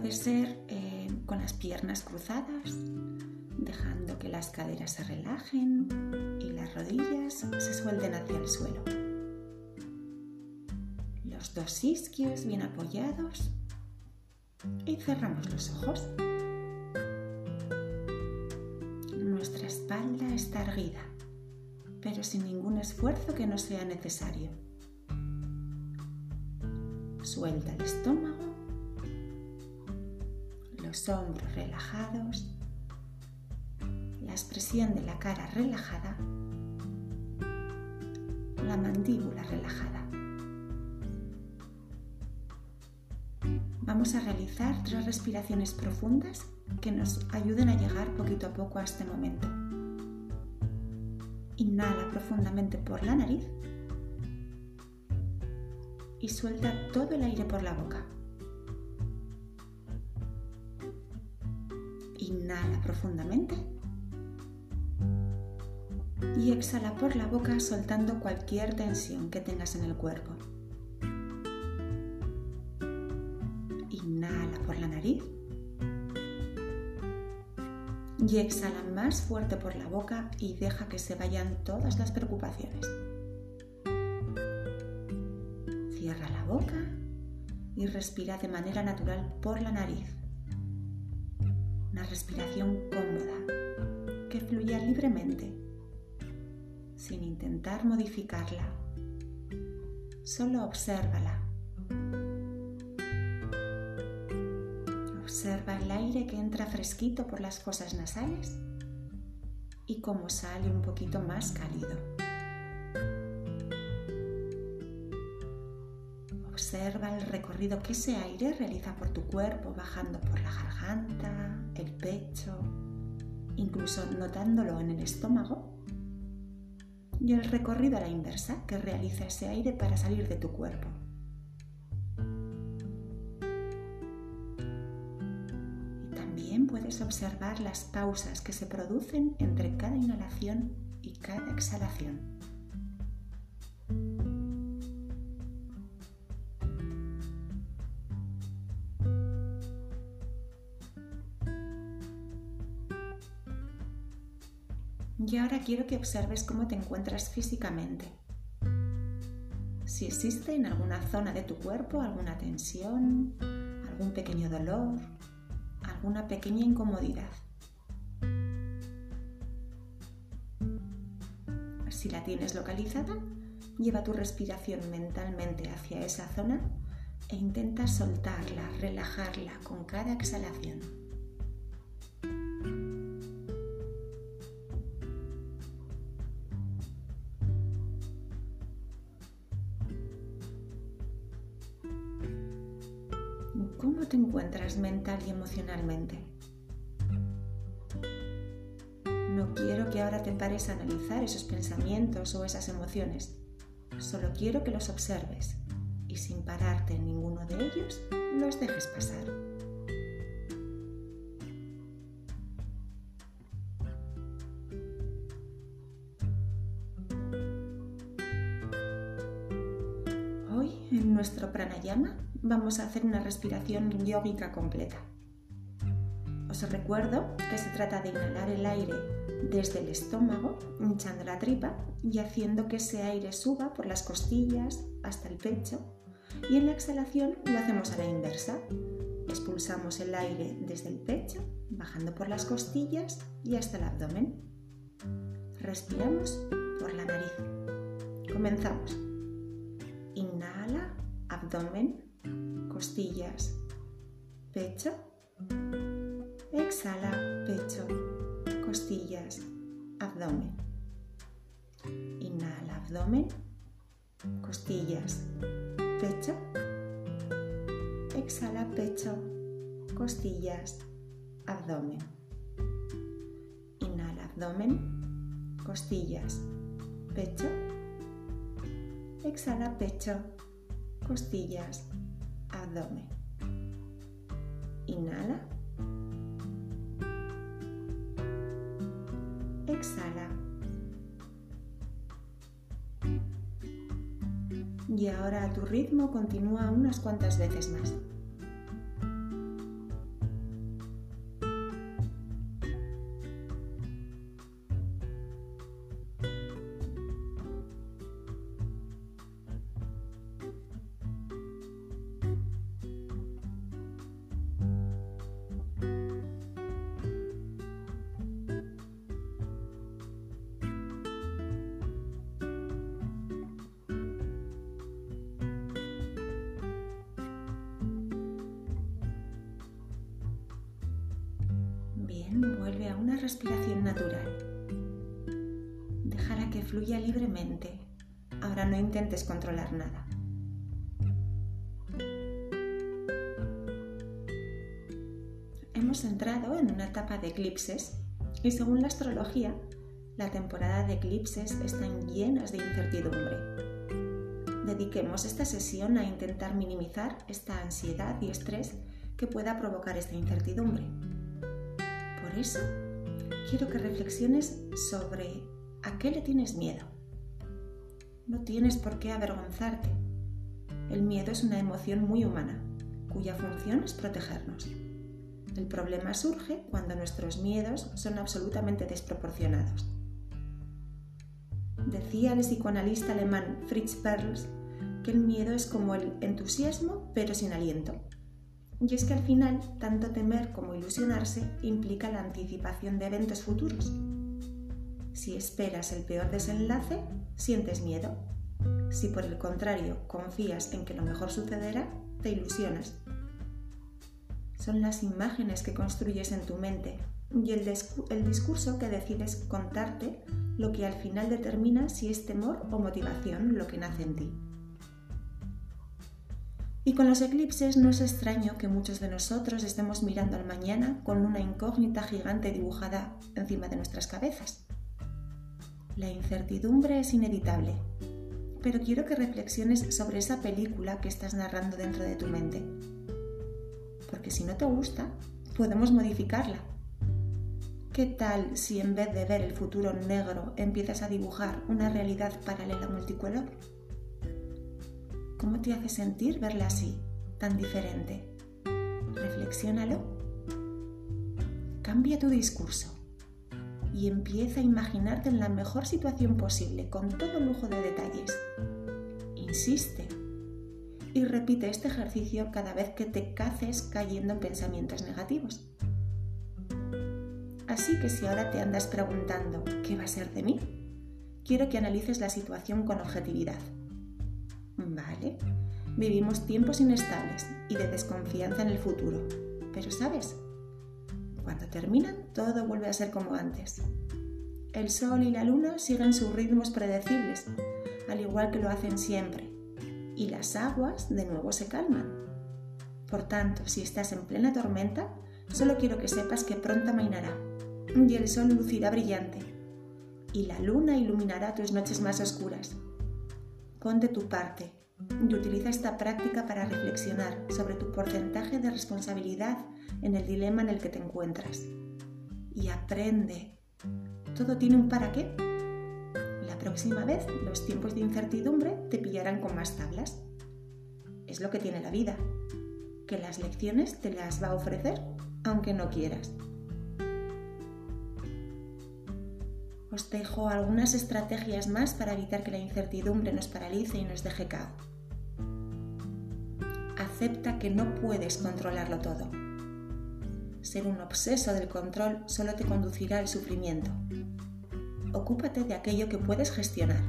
puede ser eh, con las piernas cruzadas, dejando que las caderas se relajen y las rodillas se suelten hacia el suelo. Los dos isquios bien apoyados y cerramos los ojos. Nuestra espalda está erguida, pero sin ningún esfuerzo que no sea necesario. Suelta el estómago, los hombros relajados, la expresión de la cara relajada, la mandíbula relajada. Vamos a realizar tres respiraciones profundas que nos ayuden a llegar poquito a poco a este momento. Inhala profundamente por la nariz y suelta todo el aire por la boca. Inhala profundamente y exhala por la boca soltando cualquier tensión que tengas en el cuerpo. Inhala por la nariz y exhala más fuerte por la boca y deja que se vayan todas las preocupaciones. Cierra la boca y respira de manera natural por la nariz. Respiración cómoda que fluya libremente, sin intentar modificarla. Solo obsérvala. Observa el aire que entra fresquito por las fosas nasales y cómo sale un poquito más cálido. Observa el recorrido que ese aire realiza por tu cuerpo, bajando por la garganta, el pecho, incluso notándolo en el estómago. Y el recorrido a la inversa que realiza ese aire para salir de tu cuerpo. También puedes observar las pausas que se producen entre cada inhalación y cada exhalación. Y ahora quiero que observes cómo te encuentras físicamente. Si existe en alguna zona de tu cuerpo alguna tensión, algún pequeño dolor, alguna pequeña incomodidad. Si la tienes localizada, lleva tu respiración mentalmente hacia esa zona e intenta soltarla, relajarla con cada exhalación. ¿Cómo te encuentras mental y emocionalmente? No quiero que ahora te pares a analizar esos pensamientos o esas emociones. Solo quiero que los observes y sin pararte en ninguno de ellos, los dejes pasar. Hoy en nuestro pranayama vamos a hacer una respiración yógica completa. Os recuerdo que se trata de inhalar el aire desde el estómago, hinchando la tripa y haciendo que ese aire suba por las costillas hasta el pecho. Y en la exhalación lo hacemos a la inversa. Expulsamos el aire desde el pecho, bajando por las costillas y hasta el abdomen. Respiramos por la nariz. Comenzamos. Inhala, abdomen, costillas, pecho. Exhala, pecho, costillas, abdomen. Inhala, abdomen, costillas, pecho. Exhala, pecho, costillas, abdomen. Inhala, abdomen, costillas, pecho. Exhala, pecho, costillas, abdomen. Inhala. Exhala. Y ahora a tu ritmo continúa unas cuantas veces más. Vuelve a una respiración natural. Déjala que fluya libremente. Ahora no intentes controlar nada. Hemos entrado en una etapa de eclipses y según la astrología, la temporada de eclipses están llenas de incertidumbre. Dediquemos esta sesión a intentar minimizar esta ansiedad y estrés que pueda provocar esta incertidumbre. Por eso, quiero que reflexiones sobre a qué le tienes miedo. No tienes por qué avergonzarte. El miedo es una emoción muy humana, cuya función es protegernos. El problema surge cuando nuestros miedos son absolutamente desproporcionados. Decía el psicoanalista alemán Fritz Perls que el miedo es como el entusiasmo pero sin aliento. Y es que al final, tanto temer como ilusionarse implica la anticipación de eventos futuros. Si esperas el peor desenlace, sientes miedo. Si por el contrario confías en que lo mejor sucederá, te ilusionas. Son las imágenes que construyes en tu mente y el, el discurso que decides contarte lo que al final determina si es temor o motivación lo que nace en ti. Y con los eclipses no es extraño que muchos de nosotros estemos mirando al mañana con una incógnita gigante dibujada encima de nuestras cabezas. La incertidumbre es inevitable, pero quiero que reflexiones sobre esa película que estás narrando dentro de tu mente. Porque si no te gusta, podemos modificarla. ¿Qué tal si en vez de ver el futuro negro empiezas a dibujar una realidad paralela multicolor? ¿Cómo te hace sentir verla así, tan diferente? Reflexiónalo. Cambia tu discurso y empieza a imaginarte en la mejor situación posible, con todo lujo de detalles. Insiste y repite este ejercicio cada vez que te caces cayendo en pensamientos negativos. Así que si ahora te andas preguntando ¿qué va a ser de mí? Quiero que analices la situación con objetividad Vale, vivimos tiempos inestables y de desconfianza en el futuro. Pero sabes, cuando terminan todo vuelve a ser como antes. El sol y la luna siguen sus ritmos predecibles, al igual que lo hacen siempre, y las aguas de nuevo se calman. Por tanto, si estás en plena tormenta, solo quiero que sepas que pronto amainará, y el sol lucirá brillante, y la luna iluminará tus noches más oscuras Pon de tu parte y utiliza esta práctica para reflexionar sobre tu porcentaje de responsabilidad en el dilema en el que te encuentras. Y aprende. Todo tiene un para qué. La próxima vez los tiempos de incertidumbre te pillarán con más tablas. Es lo que tiene la vida, que las lecciones te las va a ofrecer aunque no quieras. Dejo algunas estrategias más para evitar que la incertidumbre nos paralice y nos deje cao. Acepta que no puedes controlarlo todo. Ser un obseso del control solo te conducirá al sufrimiento. Ocúpate de aquello que puedes gestionar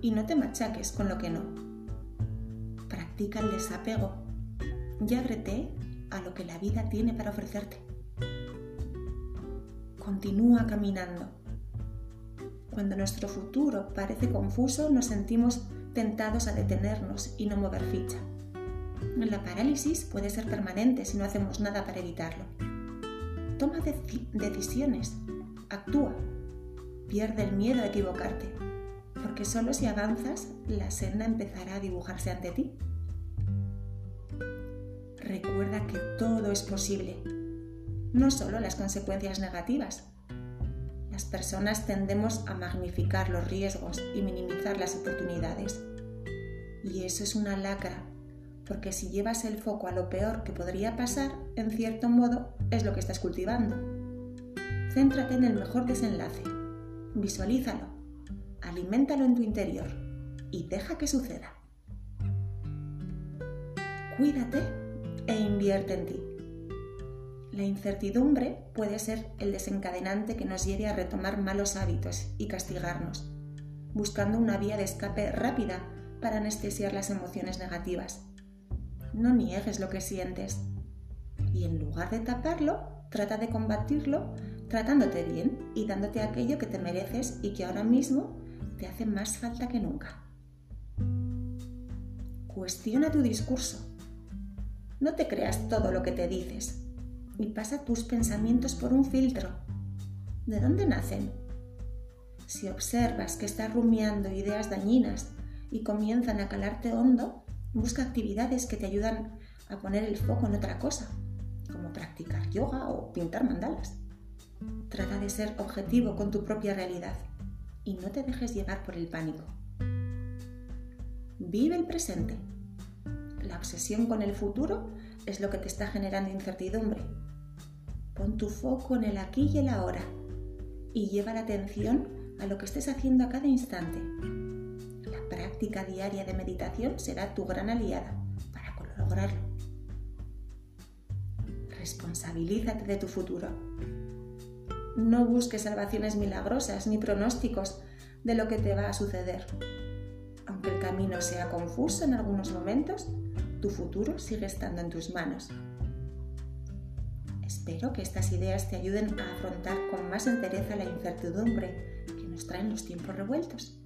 y no te machaques con lo que no. Practica el desapego y ábrete a lo que la vida tiene para ofrecerte. Continúa caminando cuando nuestro futuro parece confuso, nos sentimos tentados a detenernos y no mover ficha. La parálisis puede ser permanente si no hacemos nada para evitarlo. Toma decisiones, actúa, pierde el miedo a equivocarte, porque solo si avanzas la senda empezará a dibujarse ante ti. Recuerda que todo es posible, no solo las consecuencias negativas, las personas tendemos a magnificar los riesgos y minimizar las oportunidades. Y eso es una lacra, porque si llevas el foco a lo peor que podría pasar, en cierto modo es lo que estás cultivando. Céntrate en el mejor desenlace, visualízalo, aliméntalo en tu interior y deja que suceda. Cuídate e invierte en ti. La incertidumbre puede ser el desencadenante que nos lleve a retomar malos hábitos y castigarnos, buscando una vía de escape rápida para anestesiar las emociones negativas. No niegues lo que sientes y en lugar de taparlo, trata de combatirlo tratándote bien y dándote aquello que te mereces y que ahora mismo te hace más falta que nunca. Cuestiona tu discurso. No te creas todo lo que te dices y pasa tus pensamientos por un filtro. ¿De dónde nacen? Si observas que estás rumiando ideas dañinas y comienzan a calarte hondo, busca actividades que te ayudan a poner el foco en otra cosa, como practicar yoga o pintar mandalas. Trata de ser objetivo con tu propia realidad y no te dejes llevar por el pánico. Vive el presente. La obsesión con el futuro es lo que te está generando incertidumbre. Pon tu foco en el aquí y el ahora y lleva la atención a lo que estés haciendo a cada instante. La práctica diaria de meditación será tu gran aliada para lograrlo. Responsabilízate de tu futuro no busques salvaciones milagrosas ni pronósticos de lo que te va a suceder. Aunque el camino sea confuso en algunos momentos, tu futuro sigue estando en tus manos. Espero que estas ideas te ayuden a afrontar con más entereza la incertidumbre que nos traen los tiempos revueltos.